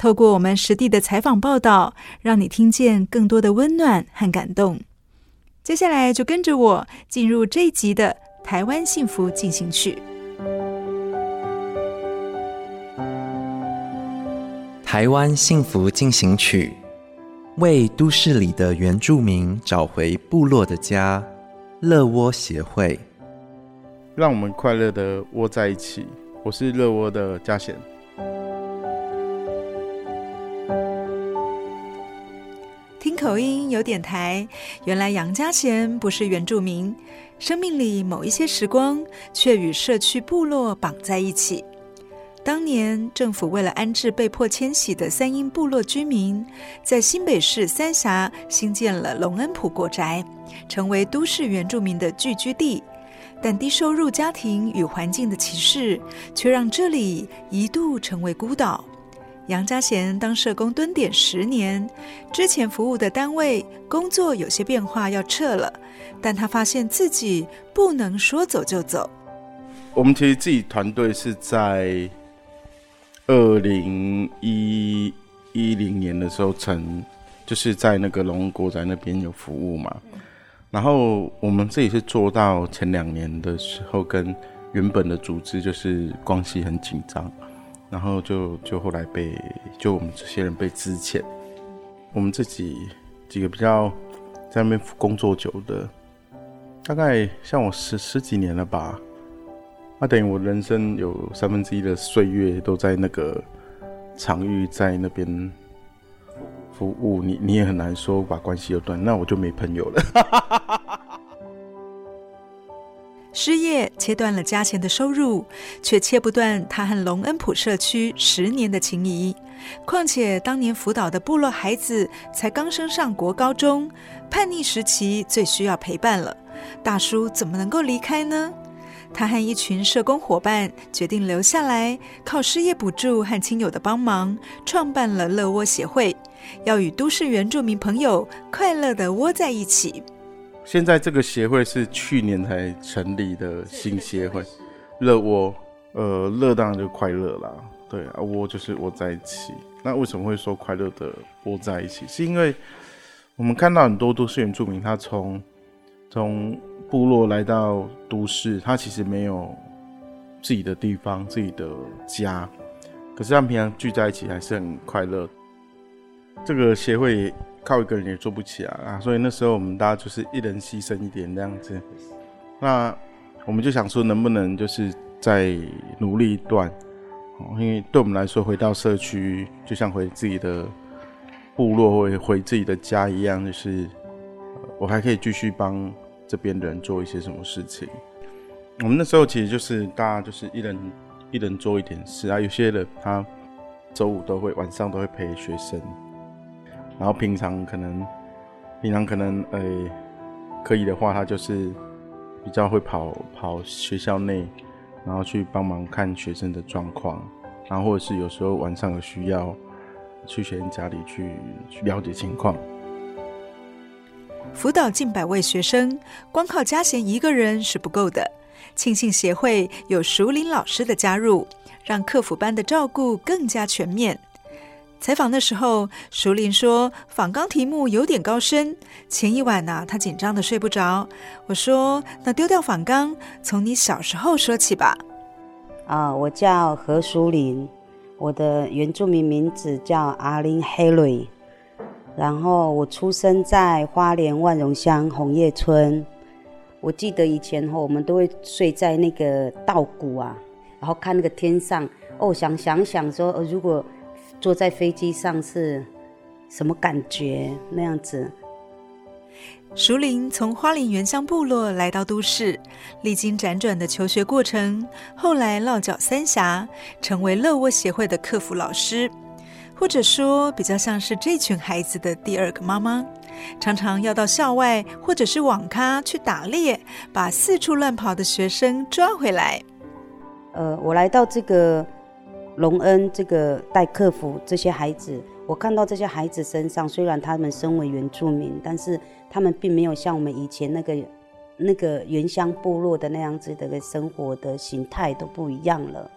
透过我们实地的采访报道，让你听见更多的温暖和感动。接下来就跟着我进入这一集的《台湾幸福进行曲》。《台湾幸福进行曲》为都市里的原住民找回部落的家，乐窝协会，让我们快乐的窝在一起。我是乐窝的嘉贤。口音有点台，原来杨家贤不是原住民，生命里某一些时光却与社区部落绑在一起。当年政府为了安置被迫迁徙的三英部落居民，在新北市三峡新建了龙恩埔国宅，成为都市原住民的聚居地。但低收入家庭与环境的歧视，却让这里一度成为孤岛。杨家贤当社工蹲点十年，之前服务的单位工作有些变化，要撤了，但他发现自己不能说走就走。我们其实自己团队是在二零一一零年的时候成，就是在那个龙国宅那边有服务嘛。然后我们自己是做到前两年的时候，跟原本的组织就是关系很紧张。然后就就后来被就我们这些人被支遣，我们自己几个比较在那边工作久的，大概像我十十几年了吧，那等于我人生有三分之一的岁月都在那个场域在那边服务，你你也很难说把关系又断，那我就没朋友了。失业切断了嘉贤的收入，却切不断他和龙恩普社区十年的情谊。况且当年辅导的部落孩子才刚升上国高中，叛逆时期最需要陪伴了。大叔怎么能够离开呢？他和一群社工伙伴决定留下来，靠失业补助和亲友的帮忙，创办了乐窝协会，要与都市原住民朋友快乐地窝在一起。现在这个协会是去年才成立的新协会，乐窝，呃，乐当然就快乐啦，对啊，窝就是窝在一起。那为什么会说快乐的窝在一起？是因为我们看到很多都市原住民，他从从部落来到都市，他其实没有自己的地方、自己的家，可是他们平常聚在一起还是很快乐。这个协会。靠一个人也做不起来啊，所以那时候我们大家就是一人牺牲一点这样子。那我们就想说，能不能就是再努力一段？因为对我们来说，回到社区就像回自己的部落或者回自己的家一样，就是我还可以继续帮这边的人做一些什么事情。我们那时候其实就是大家就是一人一人做一点事啊，有些人他周五都会晚上都会陪学生。然后平常可能，平常可能，呃、可以的话，他就是比较会跑跑学校内，然后去帮忙看学生的状况，然后或者是有时候晚上有需要去学生家里去去了解情况。辅导近百位学生，光靠嘉贤一个人是不够的。庆幸协会有熟龄老师的加入，让课辅班的照顾更加全面。采访的时候，淑玲说访纲题目有点高深，前一晚呢、啊，她紧张的睡不着。我说：“那丢掉访纲，从你小时候说起吧。”啊，我叫何淑玲，我的原住民名字叫阿林黑瑞，然后我出生在花莲万荣乡红叶村。我记得以前吼，我们都会睡在那个稻谷啊，然后看那个天上哦，想想想说，如果。坐在飞机上是什么感觉？那样子。淑玲从花莲原乡部落来到都市，历经辗转的求学过程，后来落脚三峡，成为乐窝协会的客服老师，或者说比较像是这群孩子的第二个妈妈，常常要到校外或者是网咖去打猎，把四处乱跑的学生抓回来。呃，我来到这个。隆恩这个代课辅这些孩子，我看到这些孩子身上，虽然他们身为原住民，但是他们并没有像我们以前那个那个原乡部落的那样子的生活的形态都不一样了。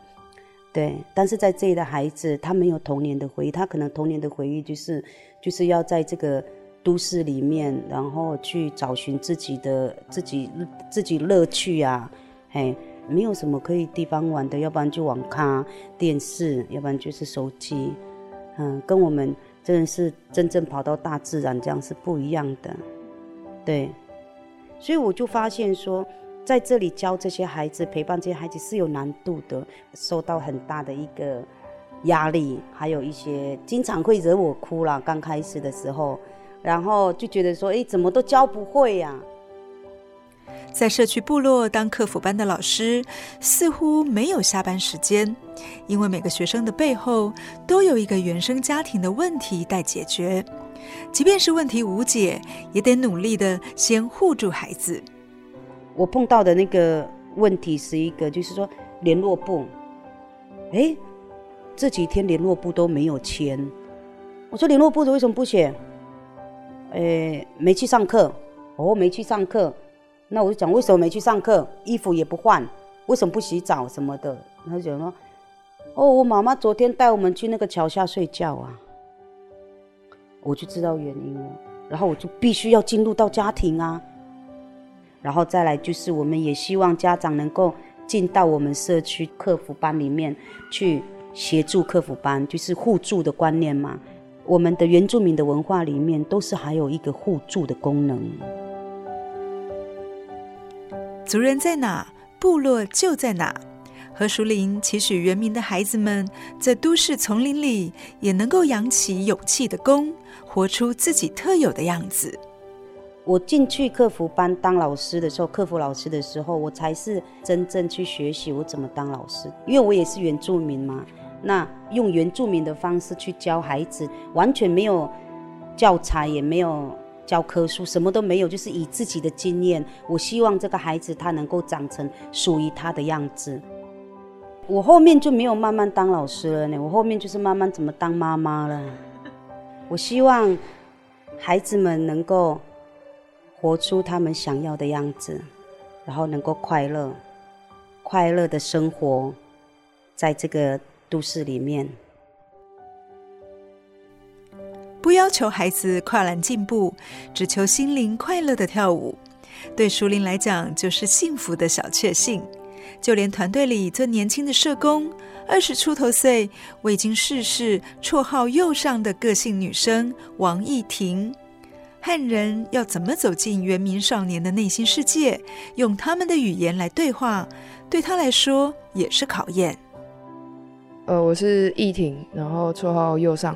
对，但是在这里的孩子，他没有童年的回忆，他可能童年的回忆就是就是要在这个都市里面，然后去找寻自己的自己自己乐趣啊，嘿。没有什么可以地方玩的，要不然就网咖、电视，要不然就是手机。嗯，跟我们真的是真正跑到大自然这样是不一样的。对，所以我就发现说，在这里教这些孩子、陪伴这些孩子是有难度的，受到很大的一个压力，还有一些经常会惹我哭啦。刚开始的时候，然后就觉得说，哎，怎么都教不会呀、在社区部落当课辅班的老师，似乎没有下班时间，因为每个学生的背后都有一个原生家庭的问题待解决。即便是问题无解，也得努力的先护住孩子。我碰到的那个问题是一个，就是说联络部，哎，这几天联络部都没有签。我说联络部的为什么不写？哎，没去上课。哦，没去上课。那我就讲为什么没去上课，衣服也不换，为什么不洗澡什么的？他就讲说，哦，我妈妈昨天带我们去那个桥下睡觉啊，我就知道原因了。然后我就必须要进入到家庭啊，然后再来就是我们也希望家长能够进到我们社区客服班里面去协助客服班，就是互助的观念嘛。我们的原住民的文化里面都是还有一个互助的功能。族人在哪，部落就在哪。何淑玲期许原民的孩子们，在都市丛林里也能够扬起勇气的弓，活出自己特有的样子。我进去客服班当老师的时候，客服老师的时候，我才是真正去学习我怎么当老师，因为我也是原住民嘛。那用原住民的方式去教孩子，完全没有教材，也没有。教科书什么都没有，就是以自己的经验。我希望这个孩子他能够长成属于他的样子。我后面就没有慢慢当老师了呢，我后面就是慢慢怎么当妈妈了。我希望孩子们能够活出他们想要的样子，然后能够快乐、快乐的生活在这个都市里面。不要求孩子跨栏进步，只求心灵快乐的跳舞。对淑玲来讲，就是幸福的小确幸。就连团队里最年轻的社工，二十出头岁、未经世事、绰号“右上”的个性女生王艺婷，汉人要怎么走进原民少年的内心世界，用他们的语言来对话，对她来说也是考验。呃，我是艺婷，然后绰号“右上”。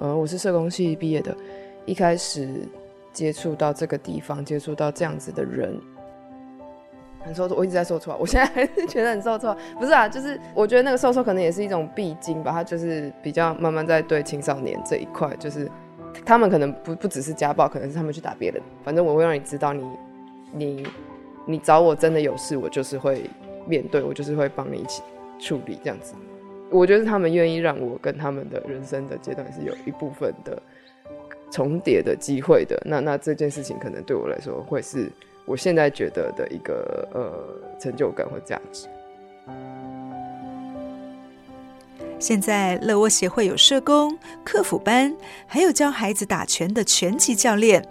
呃，我是社工系毕业的，一开始接触到这个地方，接触到这样子的人，很受挫。我一直在受挫，我现在还是觉得很受挫。不是啊，就是我觉得那个受挫可能也是一种必经吧。他就是比较慢慢在对青少年这一块，就是他们可能不不只是家暴，可能是他们去打别人。反正我会让你知道你，你你你找我真的有事，我就是会面对，我就是会帮你一起处理这样子。我觉得他们愿意让我跟他们的人生的阶段是有一部分的重叠的机会的。那那这件事情可能对我来说，会是我现在觉得的一个呃成就感或价值。现在乐窝协会有社工、客服班，还有教孩子打拳的拳击教练，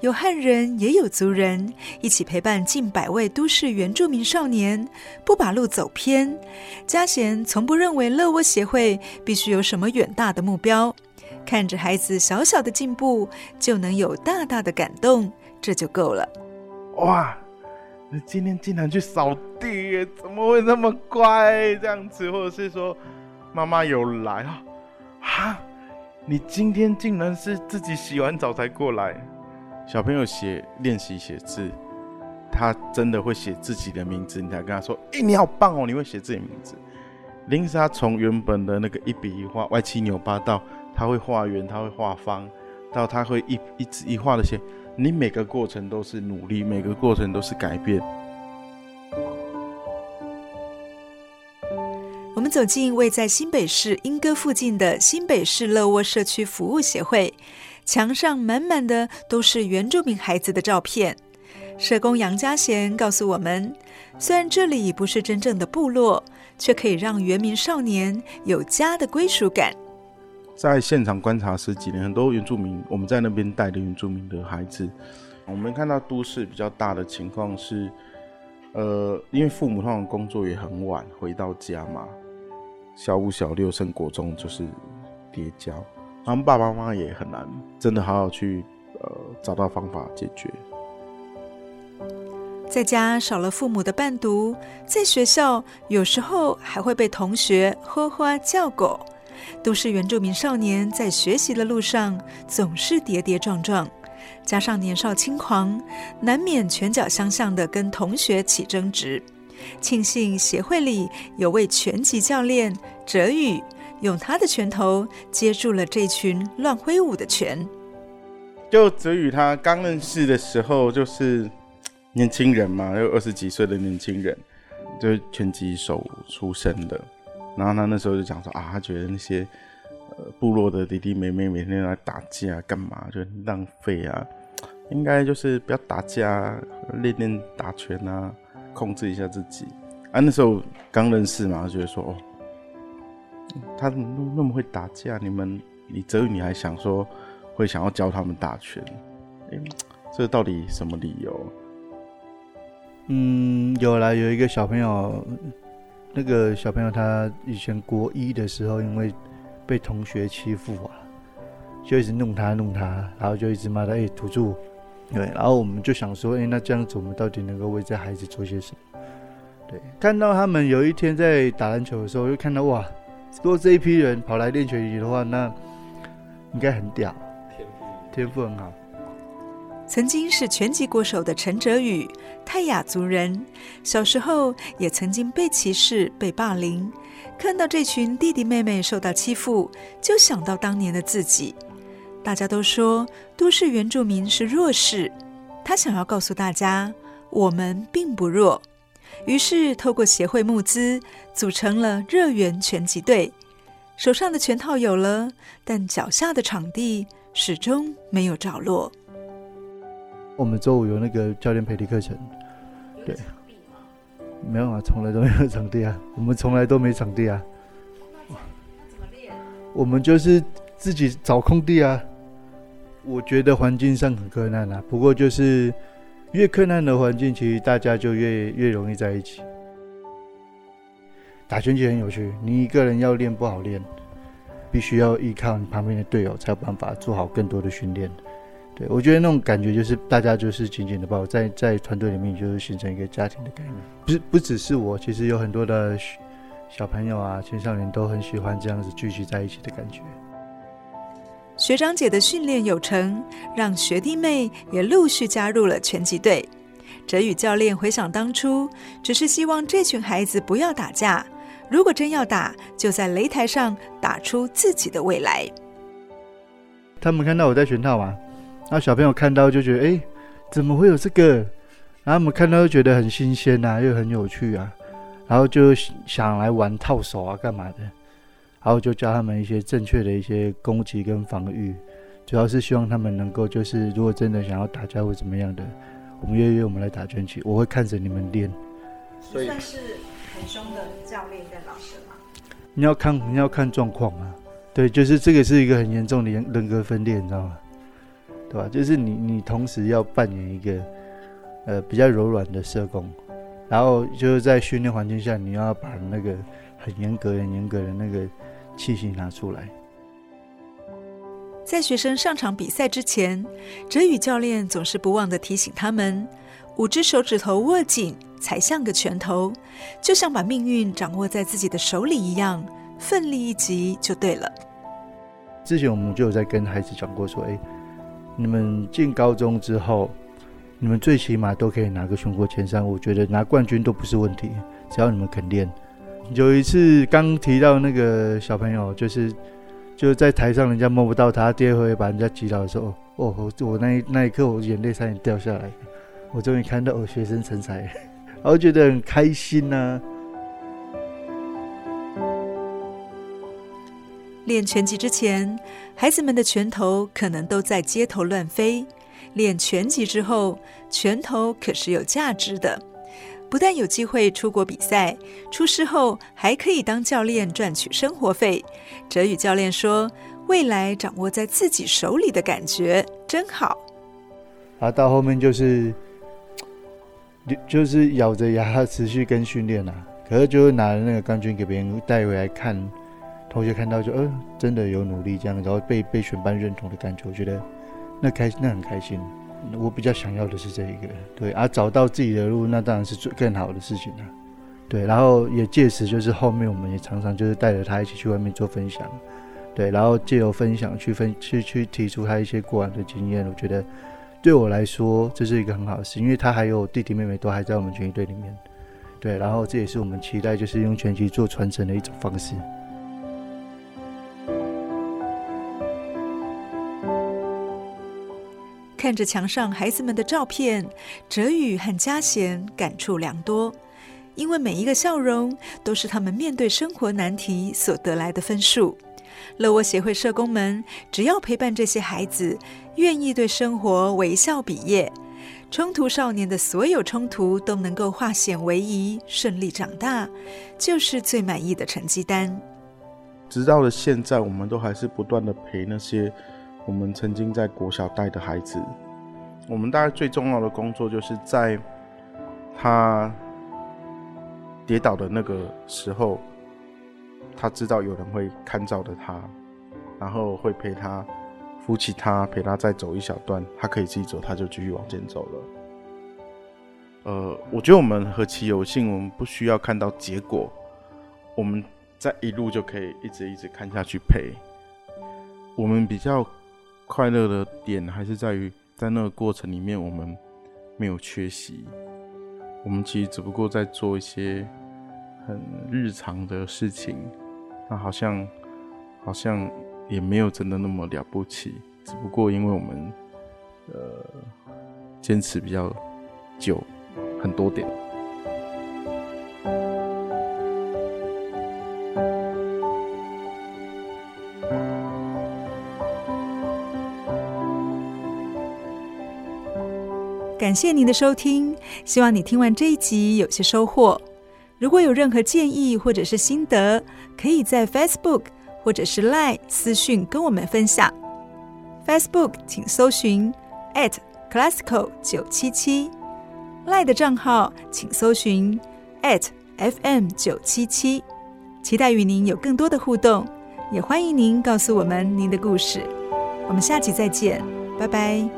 有汉人也有族人，一起陪伴近百位都市原住民少年，不把路走偏。嘉贤从不认为乐窝协会必须有什么远大的目标，看着孩子小小的进步，就能有大大的感动，这就够了。哇，你今天竟然去扫地，怎么会那么乖？这样子，或者是说。妈妈有来啊！哈，你今天竟然是自己洗完澡才过来。小朋友写练习写字，他真的会写自己的名字，你才跟他说：“哎、你好棒哦，你会写自己名字。”林莎从原本的那个一笔一画歪七扭八到他会画圆，他会画方，到他会一一字一画的写。你每个过程都是努力，每个过程都是改变。我们走进位在新北市莺歌附近的新北市乐窝社区服务协会，墙上满满的都是原住民孩子的照片。社工杨家贤告诉我们，虽然这里不是真正的部落，却可以让原民少年有家的归属感。在现场观察十几年，很多原住民，我们在那边带的原住民的孩子，我们看到都市比较大的情况是，呃，因为父母通常工作也很晚回到家嘛。小五、小六升国中就是跌跤，他们爸爸妈妈也很难，真的好好去呃找到方法解决。在家少了父母的伴读，在学校有时候还会被同学呵呵叫狗。都市原住民少年在学习的路上总是跌跌撞撞，加上年少轻狂，难免拳脚相向的跟同学起争执。庆幸协会里有位拳击教练哲宇，用他的拳头接住了这群乱挥舞的拳。就哲宇他刚认识的时候，就是年轻人嘛，有二十几岁的年轻人，就是拳击手出身的。然后他那时候就讲说啊，他觉得那些呃部落的弟弟妹妹每天来打架干嘛，就浪费啊，应该就是不要打架，练练打拳啊。控制一下自己啊！那时候刚认识嘛，就觉得说哦，他怎么那么会打架？你们，你泽宇你还想说会想要教他们打拳？哎，这到底什么理由？嗯，有啦，有一个小朋友，那个小朋友他以前国一的时候，因为被同学欺负啊，就一直弄他弄他，然后就一直骂他哎，土著。对，然后我们就想说，哎，那这样子我们到底能够为这孩子做些什么？对，看到他们有一天在打篮球的时候，就看到哇，如果这一批人跑来练拳击的话，那应该很屌，天赋天赋很好。曾经是拳击国手的陈哲宇，泰雅族人，小时候也曾经被歧视、被霸凌，看到这群弟弟妹妹受到欺负，就想到当年的自己。大家都说都市原住民是弱势，他想要告诉大家，我们并不弱。于是透过协会募资，组成了热源拳击队。手上的拳套有了，但脚下的场地始终没有着落。我们周五有那个教练培力课程，对，没有啊，从来都没有场地啊，我们从来都没场地啊。我们就是。自己找空地啊！我觉得环境上很困难啊，不过就是越困难的环境，其实大家就越越容易在一起。打拳击很有趣，你一个人要练不好练，必须要依靠你旁边的队友，才有办法做好更多的训练。对，我觉得那种感觉就是大家就是紧紧的抱，在在团队里面就是形成一个家庭的概念。不是不只是我，其实有很多的小朋友啊、青少年都很喜欢这样子聚集在一起的感觉。学长姐的训练有成，让学弟妹也陆续加入了拳击队。哲宇教练回想当初，只是希望这群孩子不要打架，如果真要打，就在擂台上打出自己的未来。他们看到我在拳套玩，那小朋友看到就觉得，哎，怎么会有这个？然后他们看到就觉得很新鲜啊，又很有趣啊，然后就想来玩套手啊，干嘛的？然后就教他们一些正确的一些攻击跟防御，主要是希望他们能够就是如果真的想要打架或怎么样的，我们约约我们来打拳击，我会看着你们练。所以算是很凶的教练跟老师吗？你要看你要看状况啊，对，就是这个是一个很严重的人人格分裂，你知道吗？对吧？就是你你同时要扮演一个呃比较柔软的社工，然后就是在训练环境下，你要把那个很严格很严格的那个气息拿出来。在学生上场比赛之前，哲宇教练总是不忘的提醒他们：五只手指头握紧才像个拳头，就像把命运掌握在自己的手里一样，奋力一击就对了。之前我们就有在跟孩子讲过说，哎。你们进高中之后，你们最起码都可以拿个全国前三，我觉得拿冠军都不是问题，只要你们肯练。有一次刚提到那个小朋友，就是就在台上，人家摸不到他，第二回把人家击倒的时候，哦，我我那一那一刻我眼泪差点掉下来，我终于看到我学生成才，然后觉得很开心呐、练拳击之前，孩子们的拳头可能都在街头乱飞。练拳击之后，拳头可是有价值的，不但有机会出国比赛，出师后还可以当教练赚取生活费。哲宇教练说：“未来掌握在自己手里的感觉真好。”啊，到后面就是，就是咬着牙持续跟训练啊，可是就会拿那个冠军给别人带回来看。同学看到就，呃，真的有努力这样，然后被被全班认同的感觉，我觉得那开那很开心。我比较想要的是这一个，对，啊、找到自己的路，那当然是最更好的事情了，对。然后也借此就是后面我们也常常就是带着他一起去外面做分享，对，然后借由分享去分去去提出他一些过往的经验，我觉得对我来说这是一个很好的事，因为他还有弟弟妹妹都还在我们拳击队里面，对，然后这也是我们期待就是用拳击做传承的一种方式。看着墙上孩子们的照片，哲宇和嘉贤感触良多，因为每一个笑容都是他们面对生活难题所得来的分数。乐窝协会社工们只要陪伴这些孩子，愿意对生活微笑毕业，冲突少年的所有冲突都能够化险为夷，顺利长大，就是最满意的成绩单。直到了现在，我们都还是不断的陪那些。我们曾经在国小带的孩子，我们大概最重要的工作就是在他跌倒的那个时候，他知道有人会看照着他，然后会陪他扶起他，陪他再走一小段，他可以自己走，他就继续往前走了。呃，我觉得我们何其有幸，我们不需要看到结果，我们在一路就可以一直一直看下去陪。我们比较。快乐的点还是在于，在那个过程里面，我们没有缺席。我们其实只不过在做一些很日常的事情，那好像好像也没有真的那么了不起。只不过因为我们呃坚持比较久，很多点。感谢您的收听，希望你听完这一集有些收获。如果有任何建议或者是心得，可以在 Facebook 或者是 Line 私讯跟我们分享。Facebook 请搜寻 at @classical 九七七，Line 的账号请搜寻 at @fm 九七七。期待与您有更多的互动，也欢迎您告诉我们您的故事。我们下期再见，拜拜。